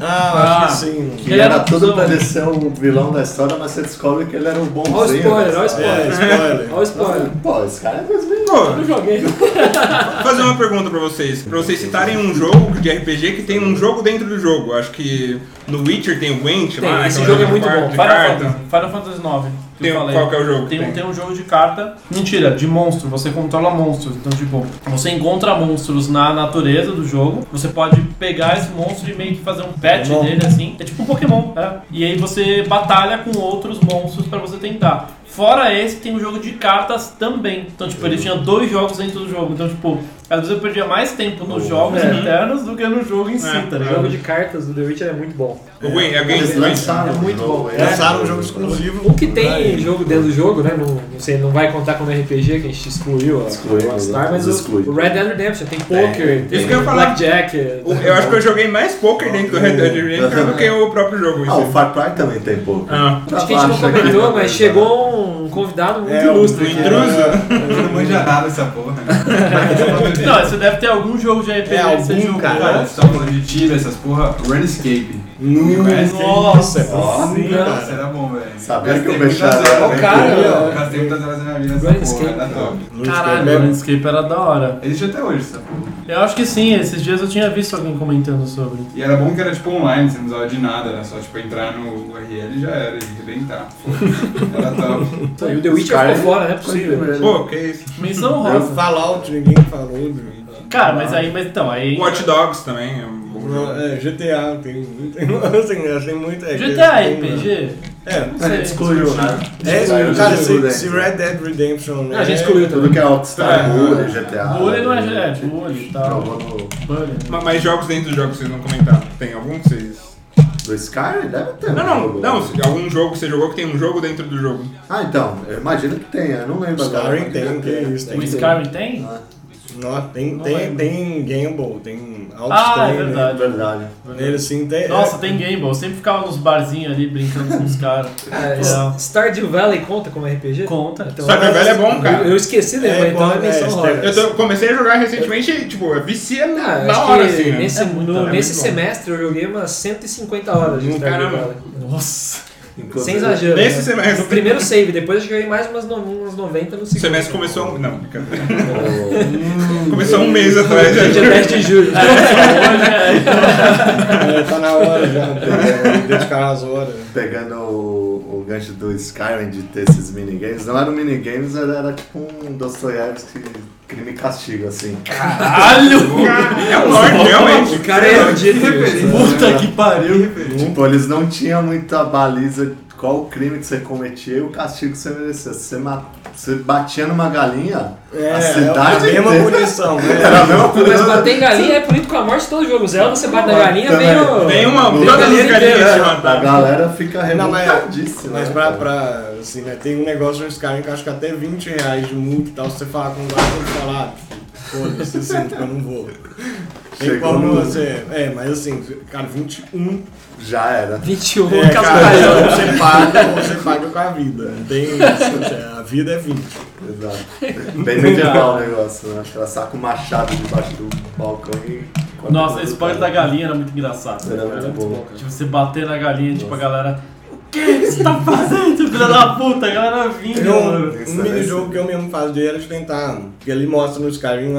Ah, acho que sim. Que Ele era era tudo cuzão. pra ele ser o vilão da história, mas você descobre que ele era o bonzinho. Olha o spoiler, da olha o. É, spoiler. *laughs* Olha o spoiler. Pô, esse cara é 2000. Pô, Eu joguei. *laughs* Vou fazer uma pergunta pra vocês. Pra vocês citarem um jogo de RPG que tem um jogo dentro do jogo. Acho que no Witcher tem o Gwent Tem, lá. esse aquela jogo é muito bom. Final. Fantasy, Final Fantasy IX. Tem, eu falei. qual que é o jogo? Tem um, tem um jogo de carta. Mentira, de monstro. Você controla monstros. Então, tipo, você encontra monstros na natureza do jogo. Você pode pegar esse monstro e meio que fazer um pet Pokémon. dele assim. É tipo um Pokémon, é. E aí você batalha com outros monstros pra você tentar. Fora esse, tem um jogo de cartas também. Então, tipo, ele tinha dois jogos dentro do jogo. Então, tipo, às vezes eu perdia mais tempo nos jogos É. internos do que no jogo em si, É, tá O ligado? jogo de cartas do The Witcher é muito bom. É o Gwent. Eles lançaram É um muito jogo bom. aí. Lançaram um jogo exclusivo. O que tem jogo dentro do jogo, né? Não, não sei, não vai contar como RPG, que a gente excluiu a Excluiu, Rockstar, mas exclui. o Red Dead Redemption tem poker, tem Isso que eu ia falar. blackjack. Eu acho que eu joguei mais poker dentro do Red Dead Redemption do que o próprio jogo. Ah, o. Far Cry também tem pouco. Ah. Acho que a gente não Acha que- comentou, mas chegou um convidado muito É, um ilustre aqui. intruso. Eu não manja nada dessa porra. Não, você deve ter algum jogo de RPG É, algum. Cara, você tá falando de tiro, essas porra, Runescape. Conhece? Nossa, é Nossa, profundo, não. Nossa, era bom, velho. Sabia que horas, era velho. cara, Eu. Gastei muitas horas da minha vida nessa Runescape. porra, era top. Caralho, Runescape era da hora. Existe até hoje essa porra. Eu acho que sim, esses dias eu tinha visto alguém comentando sobre. E era bom que era tipo online, você não precisava de nada, era só tipo entrar no URL e já era, e arrebentar. Foda. Era top. E o The Witcher ficou fora, não é possível. Pô, que isso. Menção Eu rosa. Fallout, ninguém falou. de- Cara, mas aí, mas então, aí. Watch Dogs também é bom Não, jogo. É, GTA, tem, tem *laughs* assim, achei muito. É, GTA tem- RPG? É, Não A sei. gente excluiu, né? é, Excluiu cara, se, se. Red Dead Redemption, né? Ah, a gente excluiu Tudo que é Rockstar, É. Bully, GTA. Bully não é. É, Bully e tal. Jogou no... Bully. Ma- Mas jogos dentro do jogo que vocês não comentaram. Tem algum que vocês. Do Skyrim? Deve ter. Não, um não, jogo. não. Algum jogo que você jogou que tem um jogo dentro do jogo. Ah, então. Eu imagino que tenha. Eu não lembro agora. Skyrim tem, que é isso. O Tem, Skyrim tem? Ah, Não, tem, Não tem, lembro. tem Gamble, tem Ah, é né? verdade. verdade. Nele sim tem. Nossa, é, tem Game Boy. Eu sempre ficava nos barzinhos ali brincando com os caras. *laughs* É, É. Stardew Valley conta como RPG? Conta. Então, Stardew Valley é bom, eu, cara. eu esqueci dele, É, mas então é menção é, rosa. Eu tô- comecei a jogar recentemente e, tipo, vicia Ah, na hora, que assim, né? nesse, É muito- no- é nesse muito bom. semestre eu joguei umas 150 horas de Hum, Stardew caramba. Valley. Nossa. Inclusive- Sem exagero. Nesse né? semestre. No primeiro save, depois eu joguei mais umas, no, umas 90 no O segundo. semestre começou. um- Não, brincadeira. O- Começou um mês atrás. Dia já. 10 de julho. *laughs* é, tá na hora já, dedicar as horas. Pegando o, o gancho do Skyrim de ter esses minigames, não eram minigames, era, era tipo um Dostoiévski crime e castigo, assim. Caralho! *laughs* É um lorde, realmente. O cara é erudito. Puta que pariu. Tipo, eles não tinham muita baliza de qual o crime que você cometia e o castigo que você merecia. Se você ma- Você batia numa galinha, É, a é a cidade mesma inteira. punição, *laughs* Era a né? mesma Mas coisa. bater em galinha é punido com a morte todo jogo. Zelda, você bate na galinha, vem o... Tem uma. Todas as galinhas te A galera fica mas, revoltadíssima. mas né, pra, pra, assim, né, tem um negócio no Skyrim que eu acho que até 20 reais de multa e tal, se você falar com o guarda, ele falar, tipo, foda-se, assim, tipo, eu não vou. Tem como você, é, mas assim, cara, 21, Já era. 21, é, caso cara, caiu. ou você paga você paga com a vida, não tem isso, a vida é 20. Exato. *laughs* Bem medieval o negócio, né? Ela saca o machado debaixo do balcão e. Nossa, esse spoiler da galinha era muito engraçado. Era muito bom. Tipo, você bater na galinha, tipo, a galera. O que você tá fazendo, *laughs* filho da puta? A galera vinha, Tem um. Isso um é mini-jogo que eu mesmo fazia era de tentar, que ele mostra no Skyrim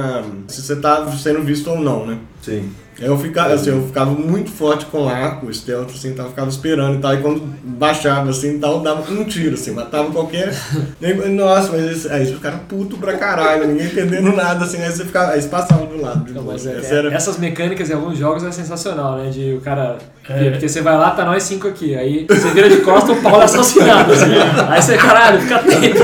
se você tá sendo visto ou não, né? Sim. Eu ficava, assim, eu ficava muito forte com arco, stealth, assim, então eu ficava esperando e tal. E quando baixava, assim, tal, dava um tiro, assim, matava qualquer. *laughs* Nossa, mas esse, aí você ficava puto pra caralho, ninguém entendendo nada, assim, aí você ficava. Aí você passava do lado de Não, novo. mas é- era- essas mecânicas em alguns jogos é sensacional, né? De o cara. É. Porque você vai lá, tá nós cinco aqui. Aí você vira de costas, o Paulo é assassinado. assim. *laughs* Aí você, caralho, fica atento.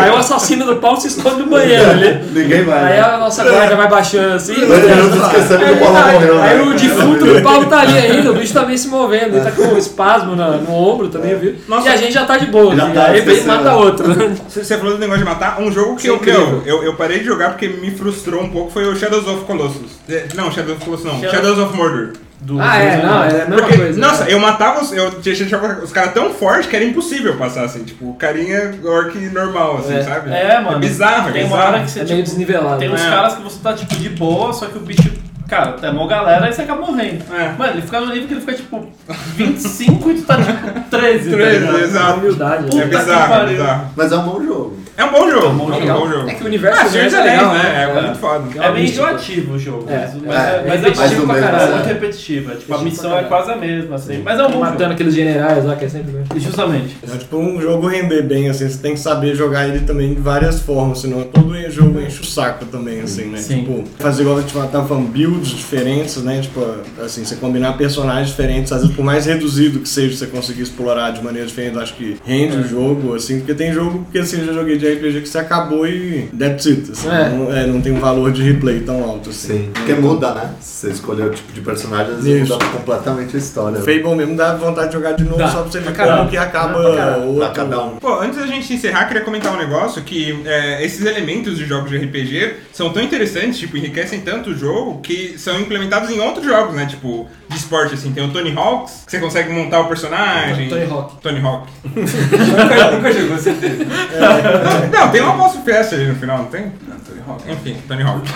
Aí o assassino do Paulo se esconde no banheiro ali. Ninguém vai. Aí né? a nossa guarda vai baixando assim. Dois minutos esquecendo que o Paulo aí, né? o defunto do Paulo tá ali ainda, o bicho tá meio se movendo, ele tá com um espasmo na- no, ombro também, viu? Nossa. e a gente já tá de boa, Já assim, tá, aí vem e esqueceu, mata né? outro. Você você falou do negócio de matar, um jogo que é eu, meu, eu, eu parei de jogar porque me frustrou um pouco foi o Shadows of Colossus. É, Não, Shadows of Colossus não, Shadow- Shadows of Mordor. Do- ah, é, não, é a mesma Porque, coisa. nossa, né? eu matava os. Eu tinha deixava os caras tão fortes que era impossível passar assim, tipo, carinha orc normal, assim, É. sabe? É, mano. É bizarro, é Tem uma bizarro. hora que você, É meio tipo, desnivelado. Tem né? uns É. caras que você tá, tipo, de boa, só que o bicho... Cara, tem mó galera e você acaba morrendo. É. Mano, ele fica no nível que ele fica, tipo, 25 e tu tá, tipo, 13, tá 13, ligado? É exato. humildade. Puta né? É bizarro, é bizarro. Mas é um bom jogo. É um bom jogo, É um bom é um bom jogo. É que o universo Ah, dos é legal, né? né? É muito foda. É meio místico. enjoativo o jogo, É, mas, é, mas, é é, mas é, repetitivo pra mesmo, é caralho. muito repetitivo. É, tipo, a Repetitivo missão é quase a mesma, assim. Mas é um bom Matando jogo. aqueles generais lá, que é sempre bem. Justamente. É tipo um jogo render bem, assim, você tem que saber jogar ele também de várias formas, senão todo jogo enche o saco também, assim, né? Sim. Tipo, fazer igual a gente tava falando, builds diferentes, né? Tipo, assim, você combinar personagens diferentes, às vezes por mais reduzido que seja, você conseguir explorar de maneira diferente, acho que rende É. o jogo, assim, porque tem jogo que assim, eu já joguei de RPG que você acabou e that's it, assim, É. Não, é, não tem um valor de replay tão alto, assim. Sim. Porque muda, né? Se você escolher o tipo de personagem, às vezes muda completamente a história. Fable mesmo dá vontade de jogar de novo Dá, só pra você ver como que acaba Dá caralho. outro. Pra cada um. Pô, antes da gente encerrar, queria comentar um negócio que é, esses elementos de jogos de RPG são tão interessantes, tipo, enriquecem tanto o jogo que são implementados em outros jogos, né? Tipo, de esporte, assim. Tem o Tony Hawks, que você consegue montar o personagem. Tony Hawk. Tony Hawk. nunca, *laughs* nunca jogou, certeza. Não, não, tem uma boss fest ali no final, não tem? Não, Tony Hawk. Enfim, Tony Hawk.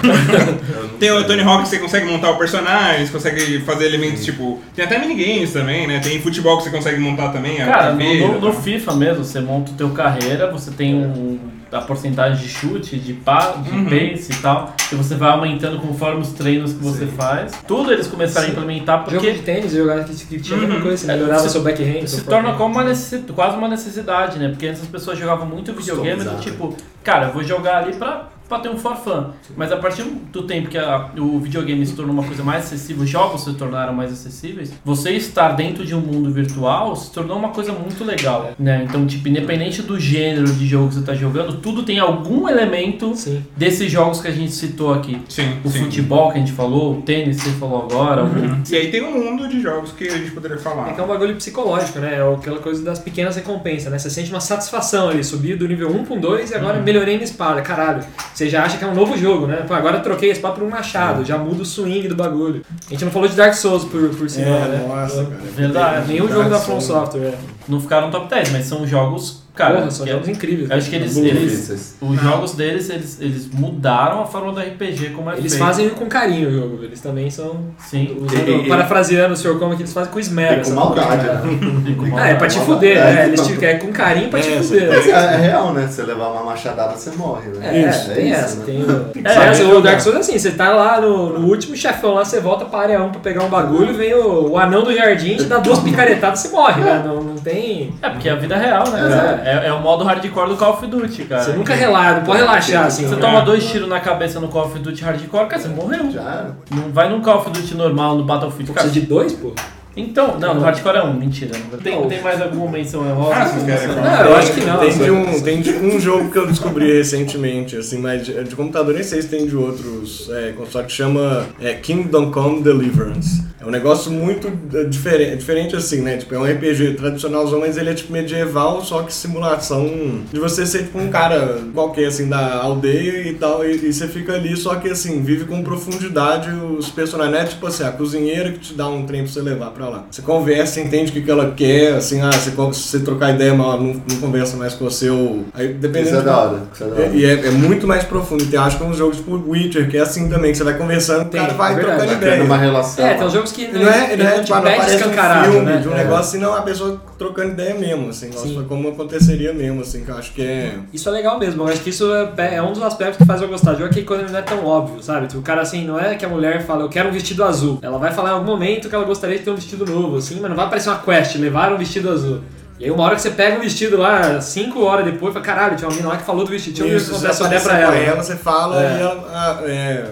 tem o Tony Hawk que você consegue montar o personagem, você consegue fazer elementos tipo. Tem até minigames também, né? Tem futebol que você consegue montar também. a Cara, no, no- no tá? FIFA mesmo, você monta o teu carreira, você tem um, a porcentagem de chute, de, pa, de Uhum. pace e tal, e você vai aumentando conforme os treinos que você faz. Tudo eles começaram a implementar Jogo porque de tênis, jogar que que tinha Uhum. coisa, você É, melhorava se- seu backhand. se torna como uma quase uma necessidade, né? Porque antes as pessoas jogavam muito videogame do Customizado. tipo, cara, eu vou jogar ali pra, pra ter um for fun. Mas a partir do tempo que a- o videogame se tornou uma coisa mais acessível, os jogos se tornaram mais acessíveis, você estar dentro de um mundo virtual se tornou uma coisa muito legal, né? Então, tipo, independente do gênero de jogo que você tá jogando, tudo tem algum elemento Sim. desses jogos que a gente citou aqui. Sim, O sim. futebol que a gente falou, o tênis que você falou agora, o- E aí tem um mundo de jogos que a gente poderia falar. É que é um bagulho psicológico, né? É aquela coisa das pequenas recompensas, né? Você sente uma satisfação ali, subir do nível 1 para um 2 e agora melhorei minha espada. Caralho, você já acha que é um novo jogo, né? Pô, agora eu troquei a espada por um machado, já muda o swing do bagulho. A gente não falou de Dark Souls por, por cima, É, né? nossa, cara. Verdade. Nenhum jogo da From Software, é. Não ficaram top 10, mas são jogos, cara, Porra, são que é- jogos incríveis. Acho que eles, eles os jogos deles, eles, eles mudaram a forma do RPG como é Eles feito. fazem com carinho o jogo, eles também são. Sim. Usando, E- e- parafraseando o Sr. Como que eles fazem com esmero. E com maldade, né? *laughs* Ah, é pra te fuder, é, né? Eles não. te querem com carinho pra te É, fuder. É, é real, né? Se você levar uma machadada, você morre, né? É, Isso, tem isso, essa. né? Tem *laughs* o... É, essa, é o. Dark Souls é assim, você tá lá no, no último chefão lá, você volta pra área 1 pra pegar um bagulho, vem o, o anão do jardim, te dá duas picaretadas e você morre, né? Não, não tem... É, porque é a vida real, né? É, é o modo hardcore do Call of Duty, cara. Você nunca relaxa, não pode relaxar assim. Você né? toma dois tiros na cabeça no Call of Duty hardcore, cara, você morreu. Já. Não vai num Call of Duty normal, no Battlefield, cara. Precisa de dois, pô? Então, não, no hardcore é um, mentira. Tem, tem mais alguma menção honrosa? Ah, vocês querem falar? Não, eu acho que não. Tem de, um, tem de um jogo que eu descobri recentemente, assim, mas de, de computador nem sei se tem de outros é, que chama é, Kingdom Come Deliverance. É um negócio muito é, diferente, diferente assim, né? Tipo, é um RPG tradicionalzão, mas ele é tipo medieval, só que simulação de você ser tipo um cara qualquer, assim, da aldeia e tal, e, e você fica ali, só que assim, vive com profundidade os personagens, não é tipo assim, a cozinheira que te dá um trem pra você levar pra lá. Você conversa, entende o que, que ela quer, assim, ah, você, se você trocar ideia, mas ela não, não conversa mais com você, ou... Aí, dependendo Isso é de- da hora. Isso é da hora. é, e é, é muito mais profundo. Tem, acho que é um jogo tipo Witcher, que é assim também, que você vai conversando, Tem, o cara vai é verdade. trocando Vai criando uma ideia. relação. É, tem uns jogos que Não é, não é te tipo, não pede parece um filme né? de um É. negócio assim, não, a pessoa trocando ideia mesmo, assim, nossa, como aconteceria mesmo, assim, que eu acho que é... Isso é legal mesmo, eu acho que isso é, é um dos aspectos que faz eu gostar de jogo, é que quando não é tão óbvio, sabe? Tipo, o cara assim, não é que a mulher fala, eu quero um vestido azul. Ela vai falar em algum momento que ela gostaria de ter um vestido novo, assim, mas não vai aparecer uma quest, levar um vestido azul. E aí uma hora que você pega um vestido lá, cinco horas depois, fala, caralho, tinha uma mina lá que falou do vestido, ver Isso, se você aparece pra ela. ela, você fala É. e ela... ah, é...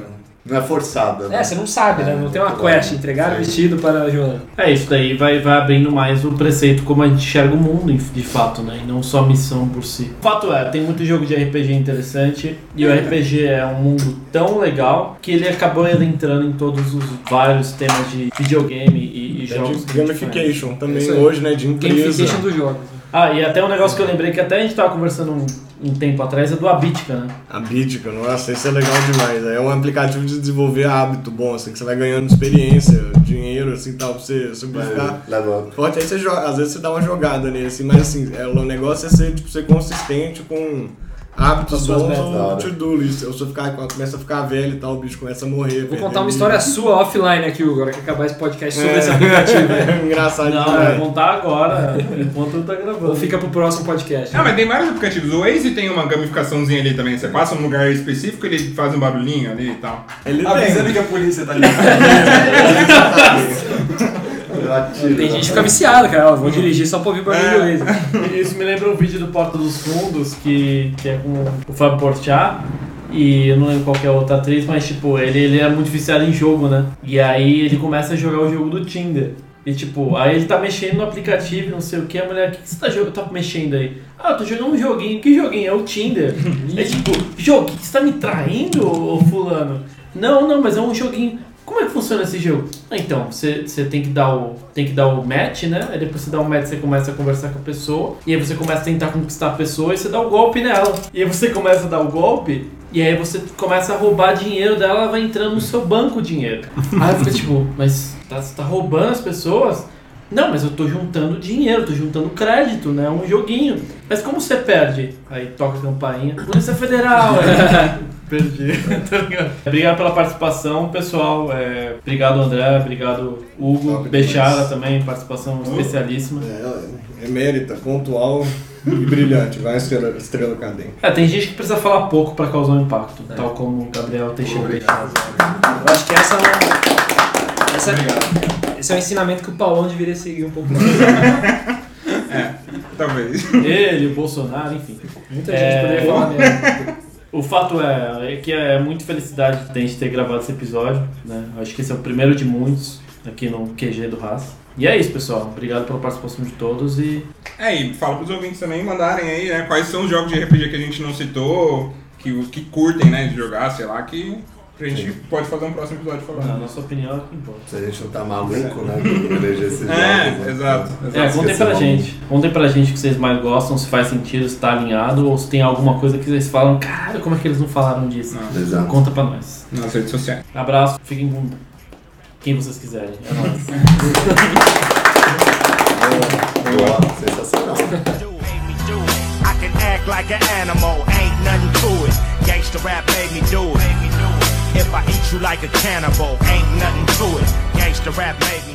Não é forçada. né? É, você não sabe, né? Não tem uma quest, entregar o vestido para a Joana. É, isso daí vai, vai abrindo mais o preceito como a gente enxerga o mundo, de fato, né? E não só a missão por si. O fato é, tem muito jogo de RPG interessante e o RPG é um mundo tão legal que ele acabou entrando em todos os vários temas de videogame e, e É jogos. de gamification também hoje, né, de empresa. Gamification dos jogos. Ah, e até um negócio que eu lembrei que até a gente tava conversando um, um tempo atrás é do Abitica, né? A Bidica, nossa, isso é legal demais. É um aplicativo de desenvolver hábito bom, assim, que você vai ganhando experiência, dinheiro, assim, tal, pra você simplificar. Up. Forte, aí você joga, às vezes você dá uma jogada nele, assim, mas assim, é, o negócio é ser, tipo, ser consistente com hábitos bons hora. to-do list. Ou se eu ficar, quando começa a ficar velho e tal, o bicho começa a morrer. Vou contar uma história sua offline aqui, Hugo, agora que acabar esse podcast sobre esse É. *laughs* aplicativo. né? Engraçado Não, vai demais. contar agora, enquanto tá gravando. Ou fica pro próximo podcast. Ah, mas tem vários aplicativos. O Waze tem uma gamificaçãozinha ali também. Você passa num lugar específico, ele faz um barulhinho ali e tal. Ele Avisando tem. que a polícia tá ligando. *laughs* *laughs* Eu. Tem gente que fica viciada, cara. ó, Vou dirigir só pra ouvir barulho É. laser. *laughs* Isso me lembra um vídeo do Porta dos Fundos, que, que é com o Fábio Porchat, e eu não lembro qual que é a outra atriz, mas tipo, ele, ele é muito viciado em jogo, né? E aí ele começa a jogar o jogo do Tinder. E tipo, aí ele tá mexendo no aplicativo, não sei o que, a mulher, o que, que você tá, jogando, tá mexendo aí? Ah, eu tô jogando um joguinho, que joguinho? É o Tinder. *laughs* é tipo, jogo, você tá me traindo, ô fulano? Não, não, mas é um joguinho. Como é que funciona esse jogo? Ah, então, você, você tem que dar o tem que dar o match, né? Aí depois você dá o match, você começa a conversar com a pessoa, e aí você começa a tentar conquistar a pessoa e você dá o golpe nela. E aí você começa a dar o golpe, e aí você começa a roubar dinheiro dela, ela vai entrando no seu banco o dinheiro. Aí fica tipo, mas tá, você tá roubando as pessoas? Não, mas eu tô juntando dinheiro, tô juntando crédito, né? Um joguinho. Mas como você perde? Aí toca a campainha. Polícia Federal! *laughs* Perdi. *laughs* Obrigado pela participação, pessoal. É, obrigado, André. Obrigado, Hugo. Top Bechara também, participação especialíssima. É, é mérita, pontual e brilhante. Vai estrela, estrela cadente. É, tem gente que precisa falar pouco pra causar um impacto, tal como o Gabriel Teixeira Bechara. Eu acho que essa é uma- essa é- esse é um ensinamento que o Paulão deveria seguir um pouco mais. Talvez. Ele, o Bolsonaro, enfim. Muita É, gente poderia falar mesmo. O fato é, é que é muito felicidade de a gente ter gravado esse episódio, né? Acho que esse é o primeiro de muitos aqui no QG do Haas. E é isso, pessoal. Obrigado pela participação de todos e É, e fala pros ouvintes também mandarem aí, né? Quais são os jogos de RPG que a gente não citou, que, que curtem, né, de jogar, sei lá, que a gente pode fazer um próximo episódio na falando. nossa opinião é o que importa. Se a gente não tá maluco, né? Eleger esses jogos. É, né? exato. É, Esqueci contem pra gente. Contem pra gente o que vocês mais gostam, se faz sentido, se tá alinhado, ou se tem alguma coisa que vocês falam, cara, como é que eles não falaram disso? Não. Exato. Conta pra nós. Nas redes sociais. Abraço, fiquem com quem vocês quiserem. É nóis. Boa, sensacional. I can act like an animal, ain't nothing to it. Gangsta rap made me do it. If I eat you like a cannibal, ain't nothing to it. Gangsta rap made me